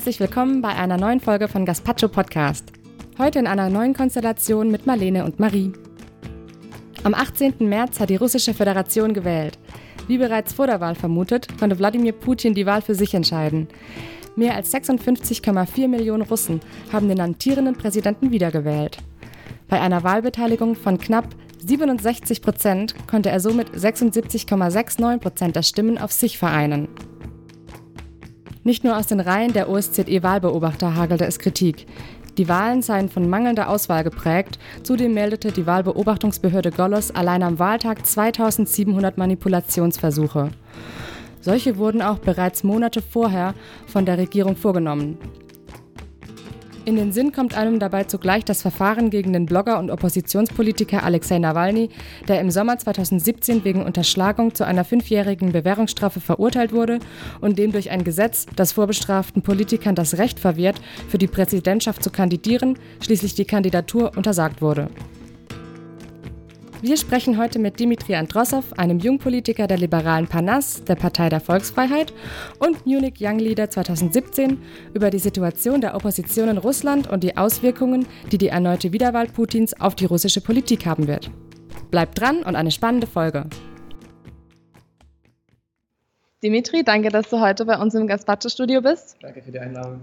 Herzlich willkommen bei einer neuen Folge von Gaspacho Podcast. Heute in einer neuen Konstellation mit Marlene und Marie. Am 18. März hat die Russische Föderation gewählt. Wie bereits vor der Wahl vermutet, konnte Wladimir Putin die Wahl für sich entscheiden. Mehr als 56,4 Millionen Russen haben den amtierenden Präsidenten wiedergewählt. Bei einer Wahlbeteiligung von knapp 67 Prozent konnte er somit 76,69 Prozent der Stimmen auf sich vereinen. Nicht nur aus den Reihen der OSZE-Wahlbeobachter hagelte es Kritik. Die Wahlen seien von mangelnder Auswahl geprägt. Zudem meldete die Wahlbeobachtungsbehörde Golos allein am Wahltag 2700 Manipulationsversuche. Solche wurden auch bereits Monate vorher von der Regierung vorgenommen. In den Sinn kommt einem dabei zugleich das Verfahren gegen den Blogger und Oppositionspolitiker Alexei Nawalny, der im Sommer 2017 wegen Unterschlagung zu einer fünfjährigen Bewährungsstrafe verurteilt wurde und dem durch ein Gesetz, das vorbestraften Politikern das Recht verwehrt, für die Präsidentschaft zu kandidieren, schließlich die Kandidatur untersagt wurde. Wir sprechen heute mit Dimitri Androssow, einem Jungpolitiker der liberalen Panas, der Partei der Volksfreiheit, und Munich Young Leader 2017 über die Situation der Opposition in Russland und die Auswirkungen, die die erneute Wiederwahl Putins auf die russische Politik haben wird. Bleibt dran und eine spannende Folge. Dimitri, danke, dass du heute bei uns im Gaspacho-Studio bist. Danke für die Einladung.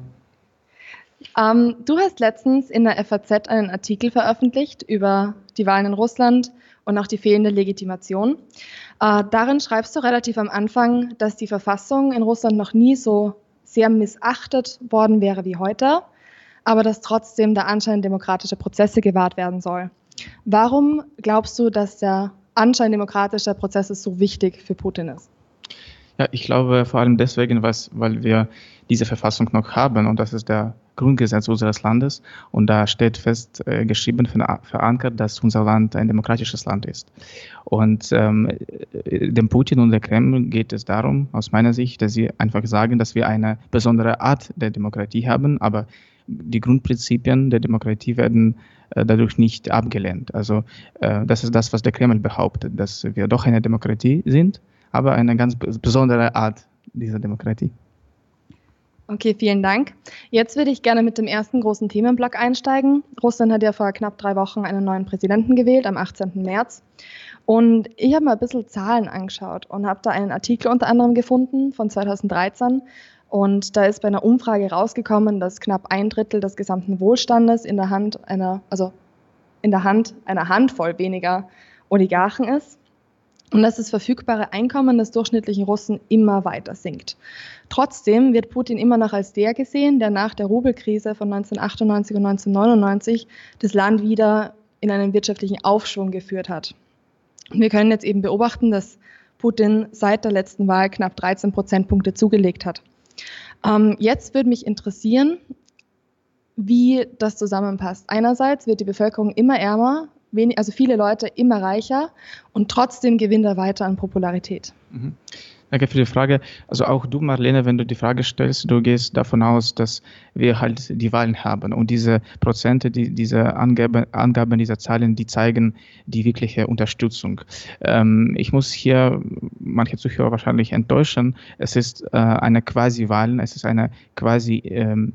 Ähm, du hast letztens in der FAZ einen Artikel veröffentlicht über die Wahlen in Russland und auch die fehlende Legitimation. Äh, darin schreibst du relativ am Anfang, dass die Verfassung in Russland noch nie so sehr missachtet worden wäre wie heute, aber dass trotzdem der Anschein demokratischer Prozesse gewahrt werden soll. Warum glaubst du, dass der Anschein demokratischer Prozesse so wichtig für Putin ist? Ja, ich glaube vor allem deswegen, weil wir diese Verfassung noch haben und das ist der Grundgesetz unseres Landes und da steht fest äh, geschrieben, verankert, dass unser Land ein demokratisches Land ist. Und ähm, äh, dem Putin und der Kreml geht es darum, aus meiner Sicht, dass sie einfach sagen, dass wir eine besondere Art der Demokratie haben, aber die Grundprinzipien der Demokratie werden äh, dadurch nicht abgelehnt. Also äh, das ist das, was der Kreml behauptet, dass wir doch eine Demokratie sind, aber eine ganz besondere Art dieser Demokratie. Okay, vielen Dank. Jetzt würde ich gerne mit dem ersten großen Themenblock einsteigen. Russland hat ja vor knapp drei Wochen einen neuen Präsidenten gewählt, am 18. März. Und ich habe mal ein bisschen Zahlen angeschaut und habe da einen Artikel unter anderem gefunden von 2013. Und da ist bei einer Umfrage rausgekommen, dass knapp ein Drittel des gesamten Wohlstandes in der Hand einer, also in der Hand einer Handvoll weniger Oligarchen ist und dass das verfügbare Einkommen des durchschnittlichen Russen immer weiter sinkt. Trotzdem wird Putin immer noch als der gesehen, der nach der Rubelkrise von 1998 und 1999 das Land wieder in einen wirtschaftlichen Aufschwung geführt hat. Wir können jetzt eben beobachten, dass Putin seit der letzten Wahl knapp 13 Prozentpunkte zugelegt hat. Ähm, jetzt würde mich interessieren, wie das zusammenpasst. Einerseits wird die Bevölkerung immer ärmer, wenig, also viele Leute immer reicher und trotzdem gewinnt er weiter an Popularität. Mhm. Danke für die Frage. Also auch du, Marlene, wenn du die Frage stellst, du gehst davon aus, dass wir halt die Wahlen haben. Und diese Prozente, die, diese Angaben, Angaben dieser Zahlen, die zeigen die wirkliche Unterstützung. Ähm, ich muss hier manche Zuhörer wahrscheinlich enttäuschen. Es ist äh, eine Quasi-Wahlen, es ist eine quasi ähm,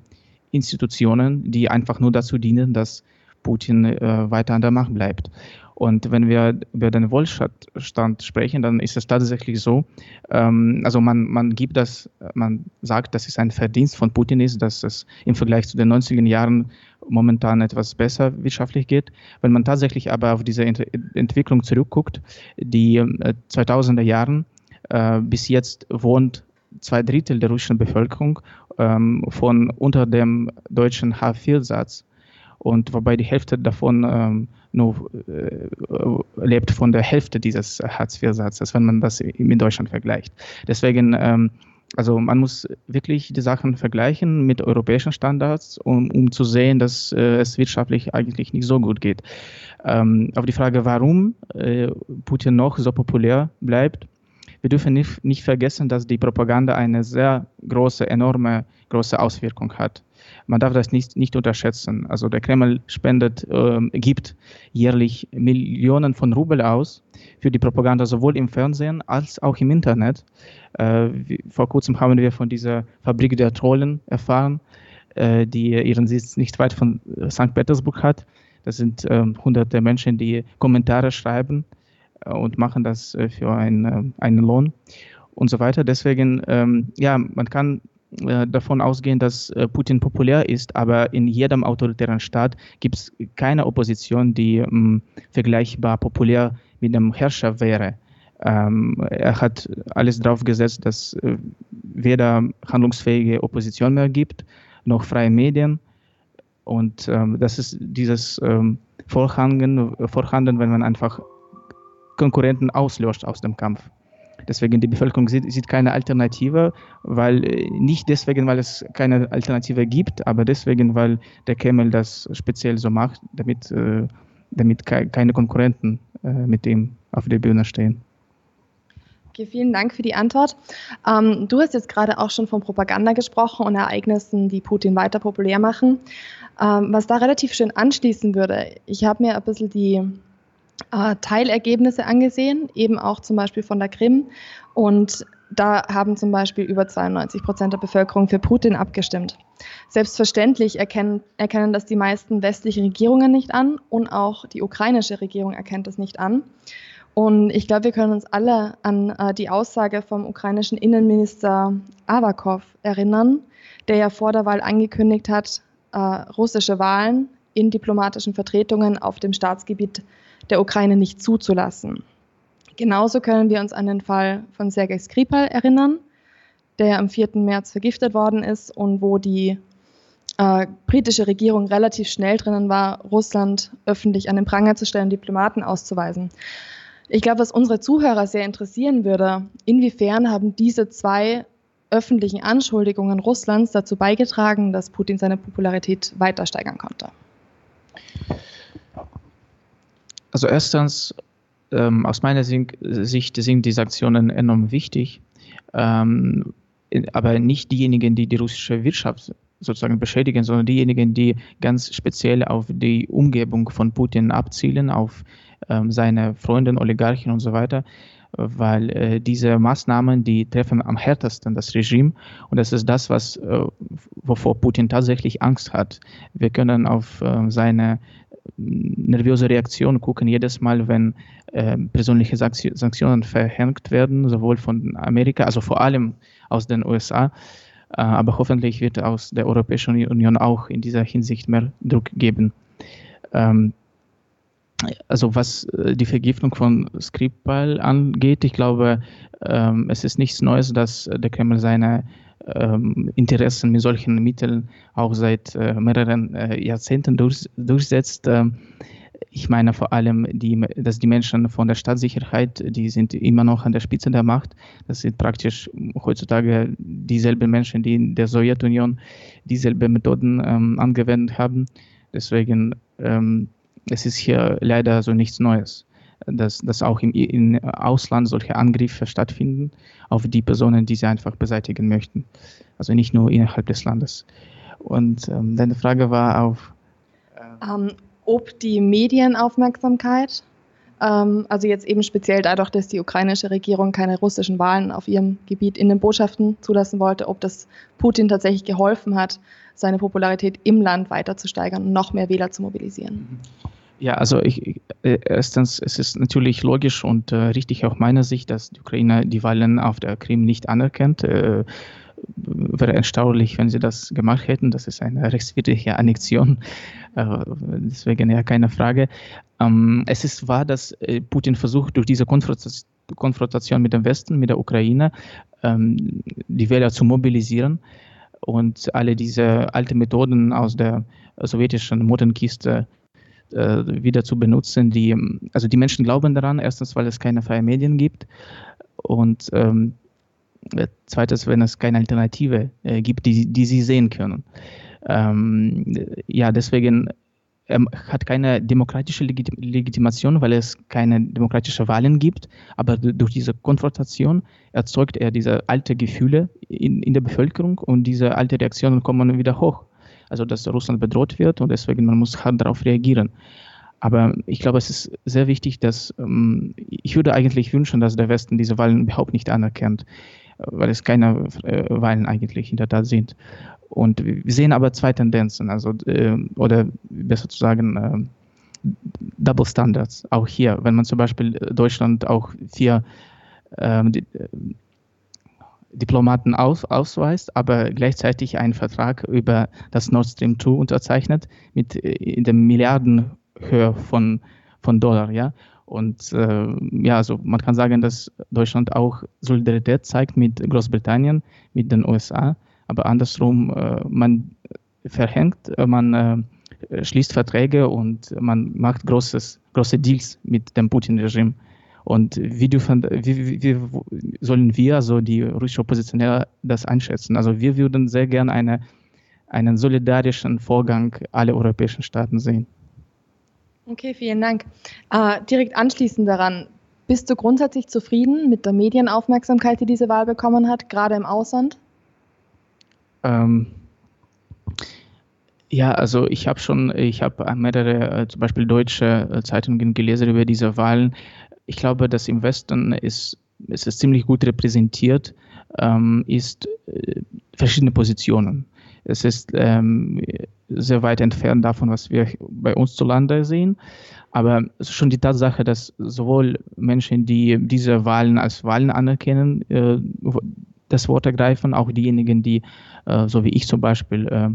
Institutionen, die einfach nur dazu dienen, dass Putin äh, weiter an der Macht bleibt. Und wenn wir über den Wohlstand sprechen, dann ist es tatsächlich so, ähm, also man, man gibt das, man sagt, dass es ein Verdienst von Putin ist, dass es im Vergleich zu den 90er Jahren momentan etwas besser wirtschaftlich geht. Wenn man tatsächlich aber auf diese Ent Entwicklung zurückguckt, die äh, 2000er Jahren äh, bis jetzt wohnt zwei Drittel der russischen Bevölkerung ähm, von unter dem deutschen H4-Satz und wobei die Hälfte davon ähm, nur äh, lebt von der Hälfte dieses Hartz-IV-Satzes, wenn man das in Deutschland vergleicht. Deswegen, ähm, also man muss wirklich die Sachen vergleichen mit europäischen Standards, um, um zu sehen, dass äh, es wirtschaftlich eigentlich nicht so gut geht. Ähm, auf die Frage, warum äh, Putin noch so populär bleibt, wir dürfen nicht, nicht vergessen, dass die Propaganda eine sehr große, enorme, große Auswirkung hat. Man darf das nicht, nicht unterschätzen. Also der Kreml spendet, äh, gibt jährlich Millionen von Rubel aus für die Propaganda sowohl im Fernsehen als auch im Internet. Äh, vor kurzem haben wir von dieser Fabrik der Trollen erfahren, äh, die ihren Sitz nicht weit von äh, St. Petersburg hat. Das sind ähm, hunderte Menschen, die Kommentare schreiben äh, und machen das äh, für ein, einen Lohn und so weiter. Deswegen, ähm, ja, man kann äh, davon ausgehen, dass äh, Putin populär ist, aber in jedem autoritären Staat gibt es keine Opposition, die ähm, vergleichbar populär mit dem Herrscher wäre. Ähm, er hat alles darauf gesetzt, dass äh, weder handlungsfähige Opposition mehr gibt, noch freie Medien. Und ähm, das ist dieses ähm, Vorhangen, Vorhanden, wenn man einfach Konkurrenten auslöscht aus dem Kampf. Deswegen die Bevölkerung sieht, sieht keine Alternative, weil äh, nicht deswegen, weil es keine Alternative gibt, aber deswegen, weil der Kreml das speziell so macht, damit, äh, damit keine Konkurrenten äh, mit ihm auf der Bühne stehen. Okay, vielen Dank für die Antwort. Ähm, du hast jetzt gerade auch schon von Propaganda gesprochen und Ereignissen, die Putin weiter populär machen. Ähm, was da relativ schön anschließen würde, ich habe mir ein bisschen die äh, Teilergebnisse angesehen, eben auch zum Beispiel von der Krim. Und da haben zum Beispiel über 92 Prozent der Bevölkerung für Putin abgestimmt. Selbstverständlich erkennen, erkennen das die meisten westlichen Regierungen nicht an und auch die ukrainische Regierung erkennt das nicht an. Und ich glaube, wir können uns alle an äh, die Aussage vom ukrainischen Innenminister Avakov erinnern, der ja vor der Wahl angekündigt hat, äh, russische Wahlen in diplomatischen Vertretungen auf dem Staatsgebiet der Ukraine nicht zuzulassen. Genauso können wir uns an den Fall von Sergei Skripal erinnern, der am 4. März vergiftet worden ist und wo die äh, britische Regierung relativ schnell drinnen war, Russland öffentlich an den Pranger zu stellen, Diplomaten auszuweisen. Ich glaube, was unsere Zuhörer sehr interessieren würde, inwiefern haben diese zwei öffentlichen Anschuldigungen Russlands dazu beigetragen, dass Putin seine Popularität weiter steigern konnte? Also erstens, ähm, aus meiner Sicht sind die Sanktionen enorm wichtig, ähm, aber nicht diejenigen, die die russische Wirtschaft sozusagen beschädigen, sondern diejenigen, die ganz speziell auf die Umgebung von Putin abzielen, auf ähm, seine Freunde, Oligarchen und so weiter, weil äh, diese Maßnahmen, die treffen am härtesten das Regime und das ist das, was, äh, wovor Putin tatsächlich Angst hat. Wir können auf äh, seine nervöse Reaktion gucken jedes Mal, wenn äh, persönliche Sanktionen verhängt werden, sowohl von Amerika, also vor allem aus den USA, äh, aber hoffentlich wird aus der Europäischen Union auch in dieser Hinsicht mehr Druck geben. Ähm, also was äh, die Vergiftung von Skripal angeht, ich glaube, ähm, es ist nichts Neues, dass der Kreml seine Interessen mit solchen Mitteln auch seit äh, mehreren äh, Jahrzehnten durch, durchsetzt. Ähm, ich meine vor allem, die, dass die Menschen von der Staatssicherheit, die sind immer noch an der Spitze der Macht. Das sind praktisch heutzutage dieselben Menschen, die in der Sowjetunion dieselben Methoden ähm, angewendet haben. Deswegen ähm, es ist hier leider so nichts Neues dass, dass auch im, im Ausland solche Angriffe stattfinden auf die Personen, die sie einfach beseitigen möchten. Also nicht nur innerhalb des Landes. Und ähm, deine Frage war auf. Äh ähm, ob die Medienaufmerksamkeit, ähm, also jetzt eben speziell dadurch, dass die ukrainische Regierung keine russischen Wahlen auf ihrem Gebiet in den Botschaften zulassen wollte, ob das Putin tatsächlich geholfen hat, seine Popularität im Land weiter zu steigern und noch mehr Wähler zu mobilisieren. Mhm. Ja, also ich, äh, erstens, es ist natürlich logisch und äh, richtig aus meiner Sicht, dass die Ukraine die Wahlen auf der Krim nicht anerkennt. Äh, wäre erstaunlich, wenn sie das gemacht hätten. Das ist eine rechtswidrige Annexion. Äh, deswegen ja keine Frage. Ähm, es ist wahr, dass äh, Putin versucht, durch diese Konfrontation mit dem Westen, mit der Ukraine, ähm, die Wähler zu mobilisieren und alle diese alten Methoden aus der sowjetischen Mottenkiste äh, wieder zu benutzen. Die, also die Menschen glauben daran, erstens, weil es keine freien Medien gibt und ähm, zweitens, wenn es keine Alternative äh, gibt, die, die sie sehen können. Ähm, ja, deswegen ähm, hat keine demokratische Legit Legitimation, weil es keine demokratischen Wahlen gibt. Aber durch diese Konfrontation erzeugt er diese alte Gefühle in, in der Bevölkerung und diese alte Reaktionen kommen wieder hoch. Also dass Russland bedroht wird und deswegen man muss hart darauf reagieren. Aber ich glaube, es ist sehr wichtig, dass ähm, ich würde eigentlich wünschen, dass der Westen diese Wahlen überhaupt nicht anerkennt, weil es keine äh, Wahlen eigentlich in der Tat sind. Und wir sehen aber zwei Tendenzen, also äh, oder besser zu sagen äh, Double Standards auch hier. Wenn man zum Beispiel Deutschland auch vier ähm, äh, Diplomaten aus, ausweist, aber gleichzeitig einen Vertrag über das Nord Stream 2 unterzeichnet mit äh, in der Milliardenhöhe von, von Dollar, ja. Und äh, ja, also man kann sagen, dass Deutschland auch Solidarität zeigt mit Großbritannien, mit den USA, aber andersrum, äh, man verhängt, äh, man äh, schließt Verträge und man macht großes, große Deals mit dem Putin-Regime. Und wie, dürfen, wie, wie, sollen wir, also die russische Oppositionelle, das einschätzen? Also wir würden sehr gerne eine, einen solidarischen Vorgang aller europäischen Staaten sehen. Okay, vielen Dank. Äh, direkt anschließend daran, bist du grundsätzlich zufrieden mit der Medienaufmerksamkeit, die diese Wahl bekommen hat, gerade im Ausland? Ähm, ja, also ich habe schon, ich habe mehrere, äh, zum Beispiel deutsche äh, Zeitungen gelesen über diese Wahlen ich glaube, dass im Westen ist, ist es ziemlich gut repräsentiert, ähm, ist äh, verschiedene Positionen. Es ist ähm, sehr weit entfernt davon, was wir bei uns zu Lande sehen. Aber es ist schon die Tatsache, dass sowohl Menschen, die diese Wahlen als Wahlen anerkennen, äh, das Wort ergreifen, auch diejenigen, die, äh, so wie ich zum Beispiel, äh,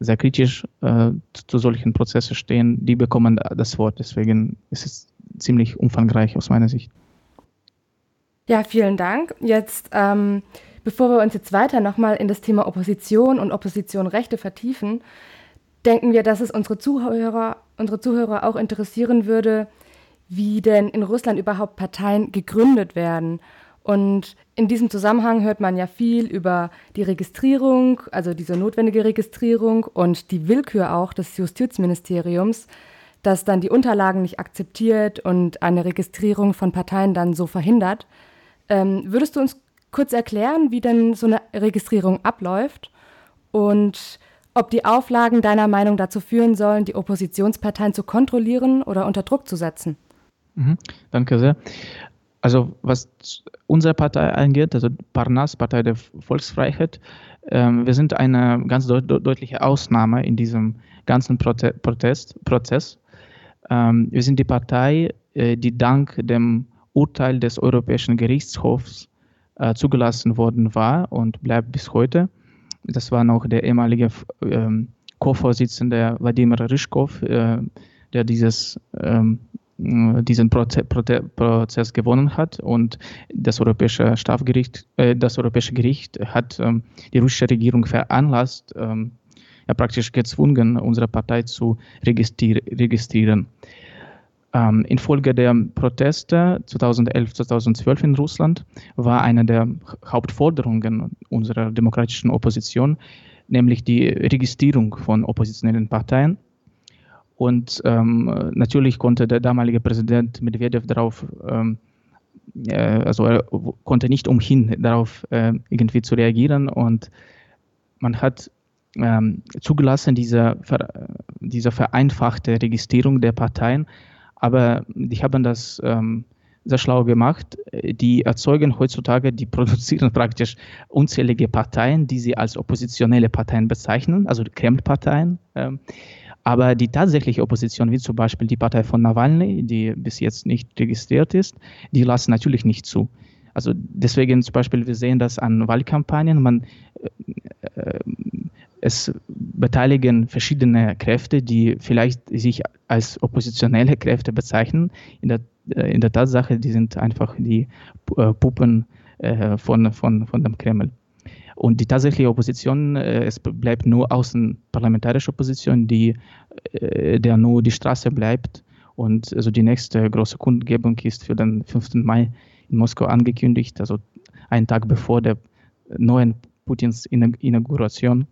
sehr kritisch äh, zu solchen Prozessen stehen, die bekommen das Wort. Deswegen ist es ziemlich umfangreich aus meiner Sicht. Ja, vielen Dank. Jetzt, ähm, bevor wir uns jetzt weiter nochmal in das Thema Opposition und Opposition-Rechte vertiefen, denken wir, dass es unsere Zuhörer, unsere Zuhörer auch interessieren würde, wie denn in Russland überhaupt Parteien gegründet werden. Und in diesem Zusammenhang hört man ja viel über die Registrierung, also diese notwendige Registrierung und die Willkür auch des Justizministeriums das dann die Unterlagen nicht akzeptiert und eine Registrierung von Parteien dann so verhindert. Ähm, würdest du uns kurz erklären, wie denn so eine Registrierung abläuft und ob die Auflagen deiner Meinung dazu führen sollen, die Oppositionsparteien zu kontrollieren oder unter Druck zu setzen? Mhm, danke sehr. Also was unsere Partei angeht, also Parnas, Partei der Volksfreiheit, ähm, wir sind eine ganz deut deutliche Ausnahme in diesem ganzen Prote Protest Prozess. Ähm, wir sind die Partei, äh, die dank dem Urteil des Europäischen Gerichtshofs äh, zugelassen worden war und bleibt bis heute. Das war noch der ehemalige ähm, Co-Vorsitzende Wladimir Ryschkow, äh, der dieses, ähm, diesen Proze Proze Prozess gewonnen hat. Und das Europäische Strafgericht, äh, das Europäische Gericht hat ähm, die russische Regierung veranlasst, ähm, ja praktisch gezwungen, unsere Partei zu registri registrieren. Ähm, infolge der Proteste 2011, 2012 in Russland war eine der Hauptforderungen unserer demokratischen Opposition, nämlich die Registrierung von oppositionellen Parteien. Und ähm, natürlich konnte der damalige Präsident Medvedev darauf, ähm, äh, also er konnte nicht umhin, darauf äh, irgendwie zu reagieren. Und man hat ähm, zugelassen, diese, diese vereinfachte Registrierung der Parteien. Aber die haben das ähm, sehr schlau gemacht. Die erzeugen heutzutage, die produzieren praktisch unzählige Parteien, die sie als oppositionelle Parteien bezeichnen, also Kreml-Parteien. Ähm, aber die tatsächliche Opposition, wie zum Beispiel die Partei von Nawalny, die bis jetzt nicht registriert ist, die lassen natürlich nicht zu. Also deswegen zum Beispiel, wir sehen das an Wahlkampagnen, man äh, äh, es beteiligen verschiedene Kräfte, die vielleicht sich als oppositionelle Kräfte bezeichnen. In der, äh, in der Tatsache, die sind einfach die äh, Puppen äh, von, von, von dem Kreml. Und die tatsächliche Opposition, es bleibt nur außenparlamentarische Opposition, die, der nur die Straße bleibt. Und also die nächste große Kundgebung ist für den 5. Mai in Moskau angekündigt, also einen Tag bevor der neuen Putins Inauguration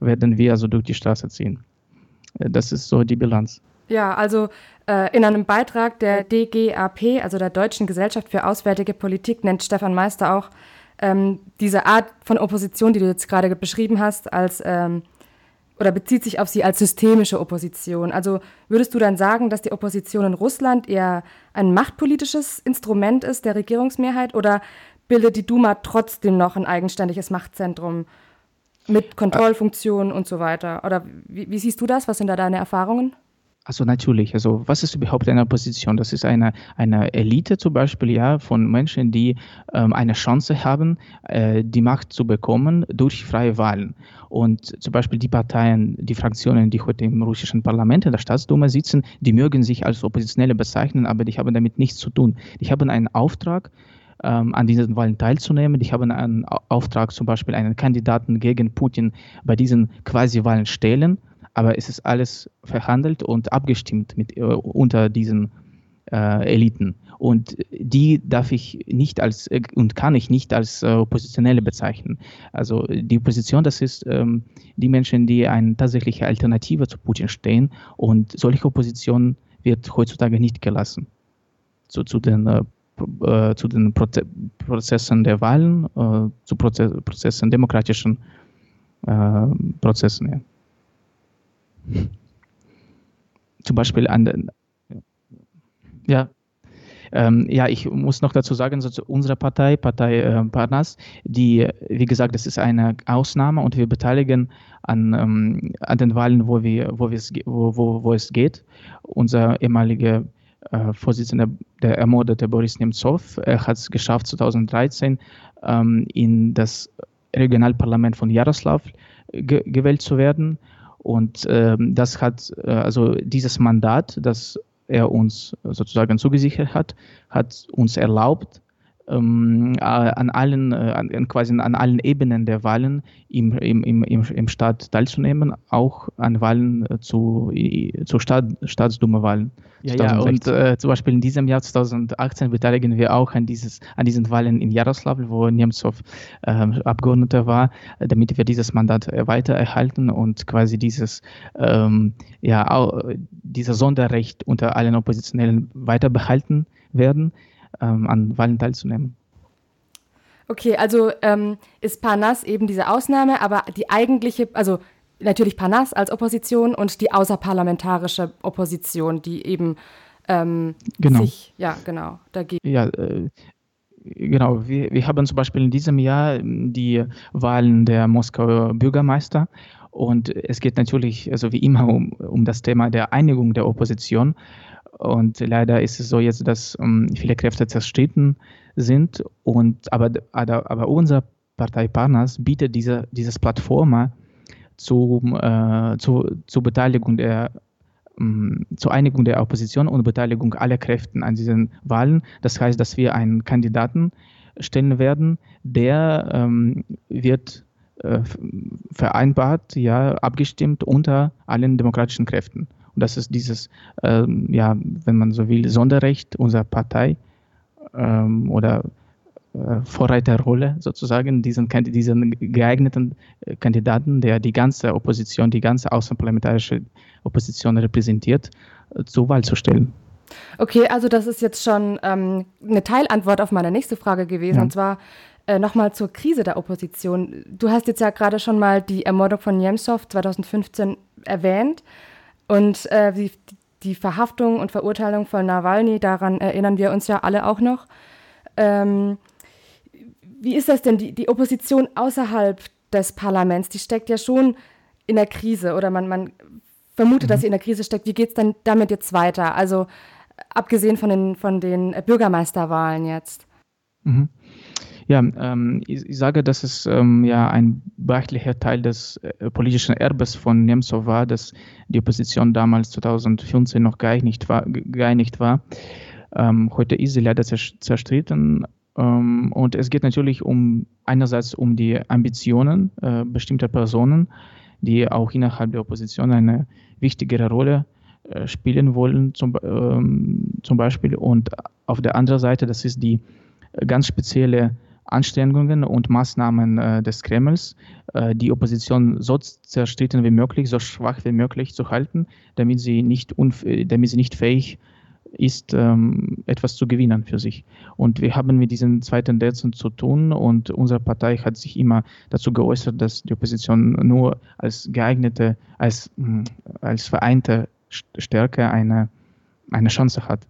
werden wir also durch die Straße ziehen. Äh, das ist so die Bilanz. Ja, also äh, in einem Beitrag der DGAP, also der Deutschen Gesellschaft für Auswärtige Politik, nennt Stefan Meister auch ähm, diese Art von Opposition, die du jetzt gerade beschrieben hast, als ähm, oder bezieht sich auf sie als systemische Opposition. Also würdest du dann sagen, dass die Opposition in Russland eher ein machtpolitisches Instrument ist der Regierungsmehrheit oder bildet die Duma trotzdem noch ein eigenständiges Machtzentrum mit Kontrollfunktionen und so weiter? Oder wie, wie siehst du das? Was sind da deine Erfahrungen? Also natürlich, also was ist überhaupt eine Opposition? Das ist eine, eine Elite zum Beispiel, ja, von Menschen, die ähm, eine Chance haben, äh, die Macht zu bekommen durch freie Wahlen. Und zum Beispiel die Parteien, die Fraktionen, die heute im russischen Parlament, in der Staatsduma sitzen, die mögen sich als Oppositionelle bezeichnen, aber die haben damit nichts zu tun. Die haben einen Auftrag, ähm, an diesen Wahlen teilzunehmen. Die haben einen Auftrag, zum Beispiel einen Kandidaten gegen Putin bei diesen Quasi-Wahlen stellen aber es ist alles verhandelt und abgestimmt mit, äh, unter diesen äh, Eliten. Und die darf ich nicht als äh, und kann ich nicht als äh, Oppositionelle bezeichnen. Also die Opposition, das ist ähm, die Menschen, die eine tatsächliche Alternative zu Putin stehen. Und solche Opposition wird heutzutage nicht gelassen. Zu, zu den äh, äh zu den Proze Prozessen der Wahlen, äh, zu Proze Prozessen, demokratischen Prozessen. Ja. Zum Beispiel an den, ja, ähm, ja, ich muss noch dazu sagen, unsere Partei, Partei äh, Parnas, die, wie gesagt, das ist eine Ausnahme und wir beteiligen an, ähm, an den Wahlen, wo, wir, wo, wo, wo, wo es geht. Unser ehemaliger äh, Vorsitzender, der ermordete Boris Nemtsov, hat es geschafft, 2013 ähm, in das Regionalparlament von Jaroslav ge gewählt zu werden. Und ähm, das hat, äh, also dieses Mandat, das er uns sozusagen zugesichert hat, hat uns erlaubt, ähm, äh, an allen, äh, an, quasi an allen Ebenen der Wahlen im, im, im, im Staat teilzunehmen, auch an Wahlen äh, zu, zu Staat, Staatsduma-Wahlen. Ja, ja, und äh, zum Beispiel in diesem Jahr 2018 beteiligen wir auch an, dieses, an diesen Wahlen in Jaroslawl, wo Nemtsov äh, Abgeordneter war, damit wir dieses Mandat weiter erhalten und quasi dieses, ähm, ja, auch, dieser Sonderrecht unter allen Oppositionellen weiter behalten werden ähm, an Wahlen teilzunehmen. Okay, also ähm, ist Parnas eben diese Ausnahme, aber die eigentliche, also natürlich Parnas als Opposition und die außerparlamentarische Opposition, die eben ähm, genau. sich, ja, genau, dagegen. Ja, äh, genau. Wir, wir haben zum Beispiel in diesem Jahr die Wahlen der Moskauer Bürgermeister und es geht natürlich, also wie immer, um, um das Thema der Einigung der Opposition. Und leider ist es so jetzt, dass um, ähm, viele Kräfte zerstritten sind. Und, aber, aber, unsere Partei Parnas bietet diese, dieses Plattform zum, äh, zu, zur Beteiligung der ähm, zur Einigung der Opposition und Beteiligung aller Kräfte an diesen Wahlen. Das heißt, dass wir einen Kandidaten stellen werden, der ähm, wird äh, vereinbart, ja, abgestimmt unter allen demokratischen Kräften. Und das ist dieses, ähm, ja, wenn man so will, Sonderrecht unserer Partei ähm, oder äh, Vorreiterrolle sozusagen, diesen, diesen geeigneten äh, Kandidaten, der die ganze Opposition, die ganze außenparlamentarische Opposition repräsentiert, äh, zur Wahl zu stellen. Okay, also das ist jetzt schon ähm, eine Teilantwort auf meine nächste Frage gewesen, ja. und zwar äh, nochmal zur Krise der Opposition. Du hast jetzt ja gerade schon mal die Ermordung von Nemtsov 2015 erwähnt. Und äh, die, die, Verhaftung und Verurteilung von Nawalny, daran erinnern wir uns ja alle auch noch. Ähm, wie ist das denn? Die, die Opposition außerhalb des Parlaments, die steckt ja schon in der Krise oder man, man vermutet, mhm. dass sie in der Krise steckt. Wie geht es dann damit jetzt weiter? Also abgesehen von den, von den Bürgermeisterwahlen jetzt. Mhm. Ja, ähm, ich, ich, sage, dass es ähm, ja ein beachtlicher Teil des äh, politischen Erbes von Nemtsov war, dass die Opposition damals 2015 noch geeinigt war. Geeinigt war. Ähm, heute ist sie leider zerstritten. Ähm, und es geht natürlich um einerseits um die Ambitionen äh, bestimmter Personen, die auch innerhalb der Opposition eine wichtigere Rolle äh, spielen wollen, zum, ähm, zum Beispiel. Und auf der anderen Seite, das ist die äh, ganz spezielle Anstrengungen und Maßnahmen äh, des Kremls, äh, die Opposition so zerstritten wie möglich, so schwach wie möglich zu halten, damit sie nicht, damit sie nicht fähig ist, ähm, etwas zu gewinnen für sich. Und wir haben mit diesen zwei Tendenzen zu tun und unsere Partei hat sich immer dazu geäußert, dass die Opposition nur als geeignete, als, hm, als vereinte Stärke eine, eine Chance hat.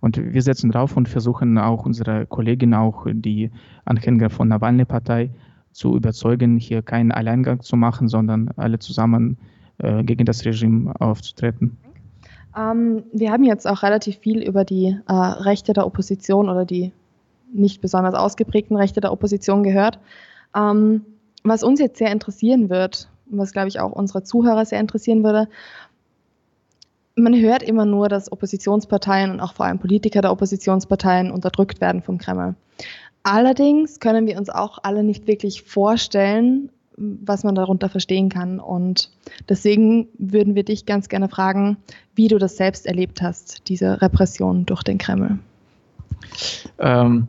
Und wir setzen drauf und versuchen auch unsere Kolleginnen, auch die Anhänger von Nawalny-Partei zu überzeugen, hier keinen Alleingang zu machen, sondern alle zusammen äh, gegen das Regime aufzutreten. Ähm, wir haben jetzt auch relativ viel über die äh, Rechte der Opposition oder die nicht besonders ausgeprägten Rechte der Opposition gehört. Ähm, was uns jetzt sehr interessieren wird, was glaube ich auch unsere Zuhörer sehr interessieren würde, man hört immer nur, dass Oppositionsparteien und auch vor allem Politiker der Oppositionsparteien unterdrückt werden vom Kreml. Allerdings können wir uns auch alle nicht wirklich vorstellen, was man darunter verstehen kann. Und deswegen würden wir dich ganz gerne fragen, wie du das selbst erlebt hast, diese Repression durch den Kreml. Ähm,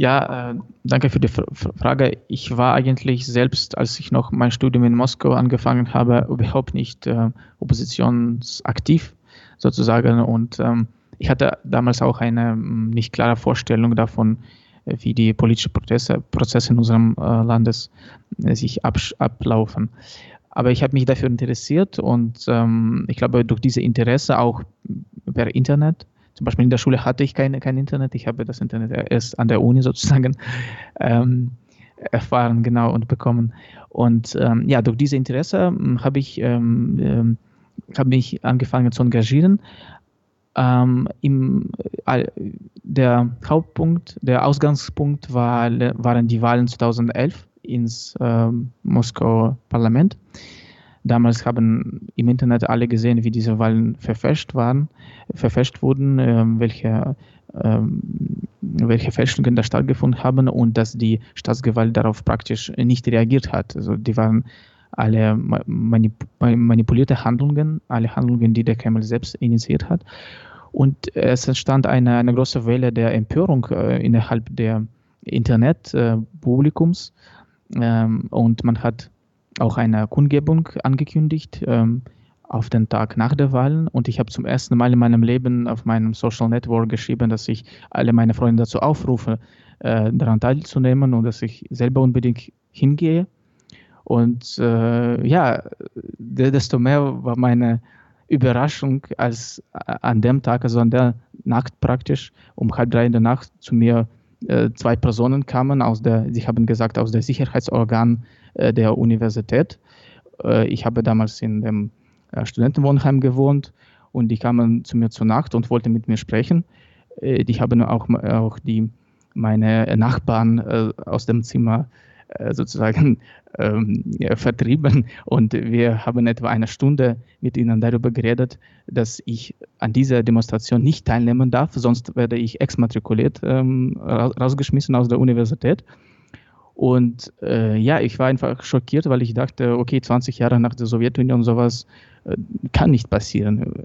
ja, äh, danke für die Frage. Ich war eigentlich selbst, als ich noch mein Studium in Moskau angefangen habe, überhaupt nicht äh, oppositionsaktiv sozusagen. Und ähm, ich hatte damals auch eine nicht klare Vorstellung davon, äh, wie die politischen Prozesse, Prozesse in unserem äh, Landes äh, sich ablaufen. Aber ich habe mich dafür interessiert und ähm, ich glaube, durch diese Interesse auch per Internet zum Beispiel in der Schule hatte ich kein, kein Internet. Ich habe das Internet erst an der Uni sozusagen ähm, erfahren, genau, und bekommen. Und ähm, ja, durch dieses Interesse hm, habe ich, ähm, ähm, hab mich angefangen zu engagieren. Ähm, im, äh, der Hauptpunkt, der Ausgangspunkt war, waren die Wahlen 2011 ins äh, Moskauer Parlament. Damals haben im Internet alle gesehen, wie diese Wahlen verfälscht waren, verfälscht wurden, äh, welche, äh, welche Fälschungen da stattgefunden haben und dass die Staatsgewalt darauf praktisch nicht reagiert hat. Also die waren alle manip manipulierte Handlungen, alle Handlungen, die der Kreml selbst initiiert hat. Und es entstand eine, eine große Welle der Empörung äh, innerhalb der Internetpublikums. Äh, ähm, und man hat auch eine Kundgebung angekündigt ähm, auf den Tag nach der Wahl. Und ich habe zum ersten Mal in meinem Leben auf meinem Social Network geschrieben, dass ich alle meine Freunde dazu aufrufe, äh, daran teilzunehmen und dass ich selber unbedingt hingehe. Und äh, ja, desto mehr war meine Überraschung, als äh, an dem Tag, also an der Nacht praktisch, um halb drei in der Nacht zu mir äh, zwei Personen kamen aus der, sie haben gesagt, aus der Sicherheitsorgan der Universität. Äh, ich habe damals in dem äh, Studentenwohnheim gewohnt und die kamen zu mir zur Nacht und wollten mit mir sprechen. die haben auch, auch die, meine Nachbarn aus dem Zimmer sozusagen ähm, vertrieben und wir haben etwa eine Stunde mit ihnen darüber geredet, dass ich an dieser Demonstration nicht teilnehmen darf, sonst werde ich exmatrikuliert, ähm, rausgeschmissen aus der Universität. Und äh, ja, ich war einfach schockiert, weil ich dachte, okay, 20 Jahre nach der Sowjetunion sowas äh, kann nicht passieren.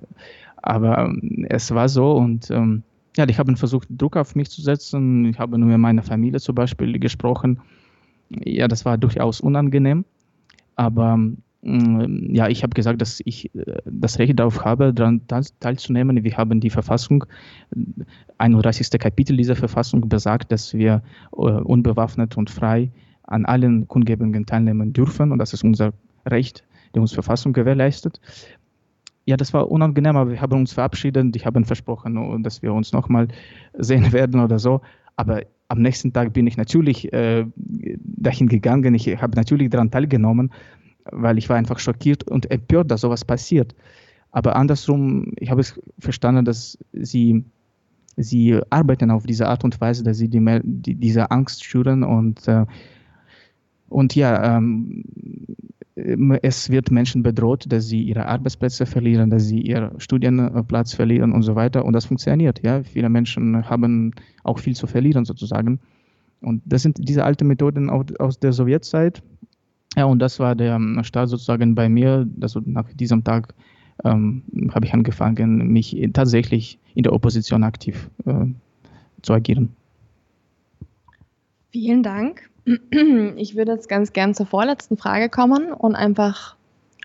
Aber ähm, es war so und ähm, ja, ich habe versucht, Druck auf mich zu setzen. Ich habe nur mit meiner Familie zum Beispiel gesprochen. Ja, das war durchaus unangenehm. Aber mm, ja, ich habe gesagt, dass ich äh, das Recht darauf habe, daran teilzunehmen. Wir haben die Verfassung, 31. Kapitel dieser Verfassung besagt, dass wir äh, unbewaffnet und frei an allen Kundgebungen teilnehmen dürfen. Und das ist unser Recht, die uns Verfassung gewährleistet. Ja, das war unangenehm, aber wir haben uns verabschiedet. Ich habe versprochen, dass wir uns nochmal sehen werden oder so. Aber am nächsten Tag bin ich natürlich äh, dahin gegangen. Ich habe natürlich daran teilgenommen, weil ich war einfach schockiert und empört, dass sowas passiert. Aber andersrum, ich habe es verstanden, dass sie, sie arbeiten auf diese Art und Weise, dass sie die, die diese Angst schüren und, äh, und ja, ähm, es wird Menschen bedroht, dass sie ihre Arbeitsplätze verlieren, dass sie ihren Studienplatz verlieren und so weiter. Und das funktioniert. Ja, viele Menschen haben auch viel zu verlieren sozusagen. Und das sind diese alten Methoden aus der Sowjetzeit. Ja, und das war der ähm, Start sozusagen bei mir. Also nach diesem Tag ähm, habe ich angefangen, mich tatsächlich in der Opposition aktiv äh, zu agieren. Vielen Dank. Ich würde jetzt ganz gern zur vorletzten Frage kommen und einfach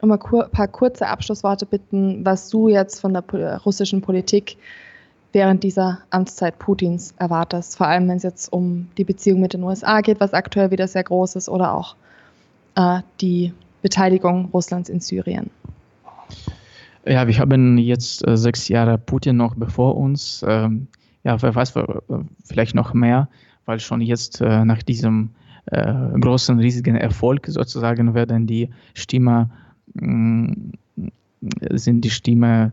um ein paar kurze Abschlussworte bitten, was du jetzt von der russischen Politik während dieser Amtszeit Putins erwartest, vor allem wenn es jetzt um die Beziehung mit den USA geht, was aktuell wieder sehr groß ist, oder auch äh, die Beteiligung Russlands in Syrien. Ja, wir haben jetzt äh, sechs Jahre Putin noch bevor uns. Ähm, ja, wer weiß, vielleicht noch mehr, weil schon jetzt äh, nach diesem äh, großen, riesigen Erfolg sozusagen werden die Stimme, mh, mm, sind die Stimme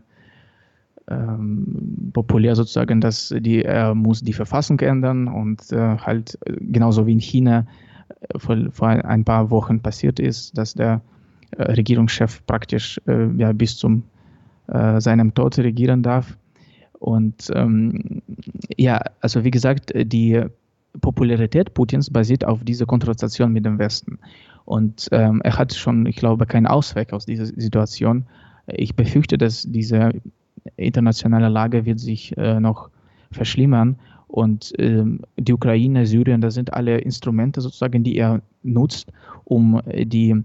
ähm, populär sozusagen, dass die, er muss die Verfassung ändern und äh, halt genauso wie in China äh, vor, vor ein paar Wochen passiert ist, dass der äh, Regierungschef praktisch äh, ja, bis zum äh, seinem Tod regieren darf. Und ähm, ja, also wie gesagt, die Popularität Putins basiert auf dieser Konfrontation mit dem Westen. Und ähm, er hat schon, ich glaube, keinen Ausweg aus dieser Situation. Ich befürchte, dass diese internationale Lage wird sich äh, noch verschlimmern und ähm, die Ukraine, Syrien, das sind alle Instrumente sozusagen, die er nutzt, um äh, die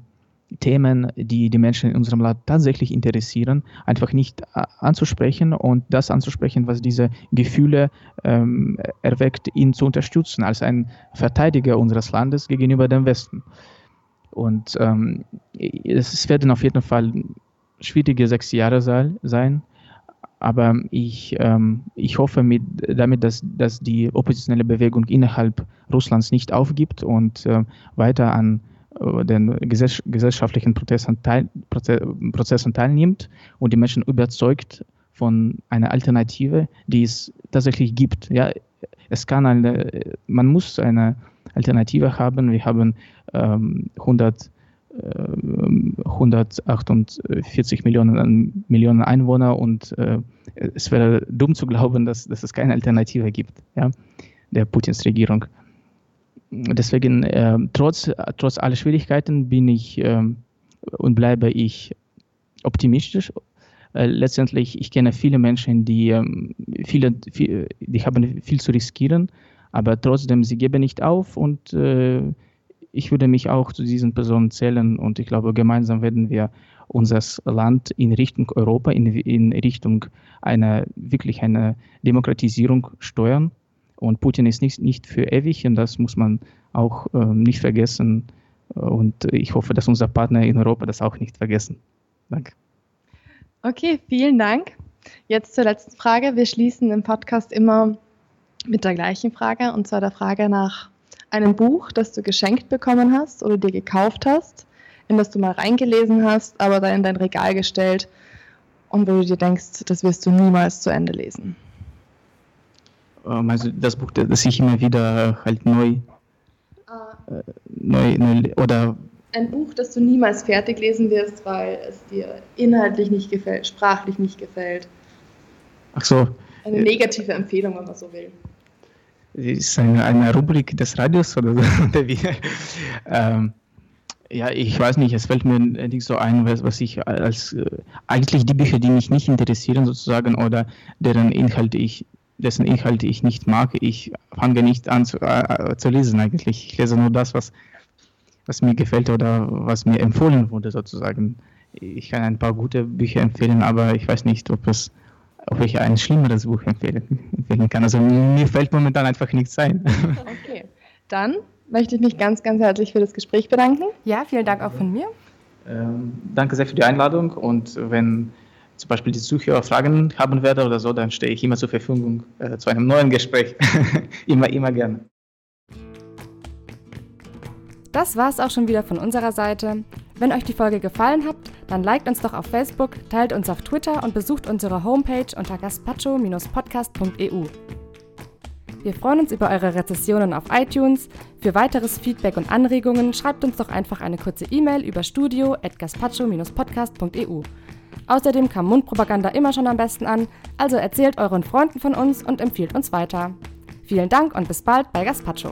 Themen, die die Menschen in unserem Land tatsächlich interessieren, einfach nicht äh, anzusprechen und das anzusprechen, was diese Gefühle ähm, erweckt, ihn zu unterstützen als ein Verteidiger unseres Landes gegenüber dem Westen. Und ähm, es werden auf jeden Fall schwierige sechs Jahre sein. Aber ich, ähm, ich hoffe mit, damit, dass, dass die oppositionelle Bewegung innerhalb Russlands nicht aufgibt und äh, weiter an äh, den gesellschaftlichen Prozessen, teil, Prozessen teilnimmt und die Menschen überzeugt von einer Alternative, die es tatsächlich gibt. Ja, es kann eine, man muss eine Alternative haben. Wir haben ähm, 100, äh, 148 Millionen, Millionen Einwohner und äh, es wäre dumm zu glauben, dass, dass es keine Alternative gibt, ja, der Putins Regierung deswegen, äh, trotz, trotz aller Schwierigkeiten bin ich äh, und bleibe ich optimistisch. Äh, letztendlich, ich kenne viele Menschen, die, ähm, viele, viel, die haben viel zu riskieren, aber trotzdem, sie geben nicht auf und äh, ich würde mich auch zu diesen Personen zählen und ich glaube, gemeinsam werden wir unser Land in Richtung Europa, in, in Richtung einer wirklich einer Demokratisierung steuern. Und Putin ist nicht, nicht für ewig und das muss man auch äh, nicht vergessen. Und ich hoffe, dass unsere Partner in Europa das auch nicht vergessen. Danke. Okay, vielen Dank. Jetzt zur letzten Frage. Wir schließen im Podcast immer mit der gleichen Frage, und zwar der Frage nach einem Buch, das du geschenkt bekommen hast oder dir gekauft hast, in das du mal reingelesen hast, aber dann in dein Regal gestellt und wo du dir denkst, das wirst du niemals zu Ende lesen. Ähm, also das Buch, das ich immer wieder halt neu, äh, neu, neu oder ein Buch, das du niemals fertig lesen wirst, weil es dir inhaltlich nicht gefällt, sprachlich nicht gefällt. Ach so. Eine negative Empfehlung, wenn man so will. Ist eine, eine Rubrik des Radios oder, oder wie? ähm, ja, ich weiß nicht, es fällt mir nicht so ein, was, was ich als äh, eigentlich die Bücher, die mich nicht interessieren sozusagen oder deren Inhalte ich dessen Inhalte ich nicht mag, ich fange nicht an zu, äh, zu lesen eigentlich. Ich lese nur das, was, was mir gefällt oder was mir empfohlen wurde sozusagen. Ich kann ein paar gute Bücher empfehlen, aber ich weiß nicht, ob es ob ich ein schlimmeres Buch empfehlen, kann. Also mir fällt momentan einfach nichts ein. Okay, dann möchte ich mich ganz, ganz herzlich für das Gespräch bedanken. Ja, vielen Dank auch von mir. Ähm, danke sehr für die Einladung und wenn zum Beispiel die Zuhörer Fragen haben werde oder so, dann stehe ich immer zur Verfügung äh, zu einem neuen Gespräch. immer, immer gerne. Das war es auch schon wieder von unserer Seite. Wenn euch die Folge gefallen hat, dann liked uns doch auf Facebook, teilt uns auf Twitter und besucht unsere Homepage unter gaspacho-podcast.eu. Wir freuen uns über eure Rezessionen auf iTunes. Für weiteres Feedback und Anregungen schreibt uns doch einfach eine kurze E-Mail über studio@gaspacho-podcast.eu. Außerdem kam Mundpropaganda immer schon am besten an, also erzählt euren Freunden von uns und empfiehlt uns weiter. Vielen Dank und bis bald bei Gaspacho.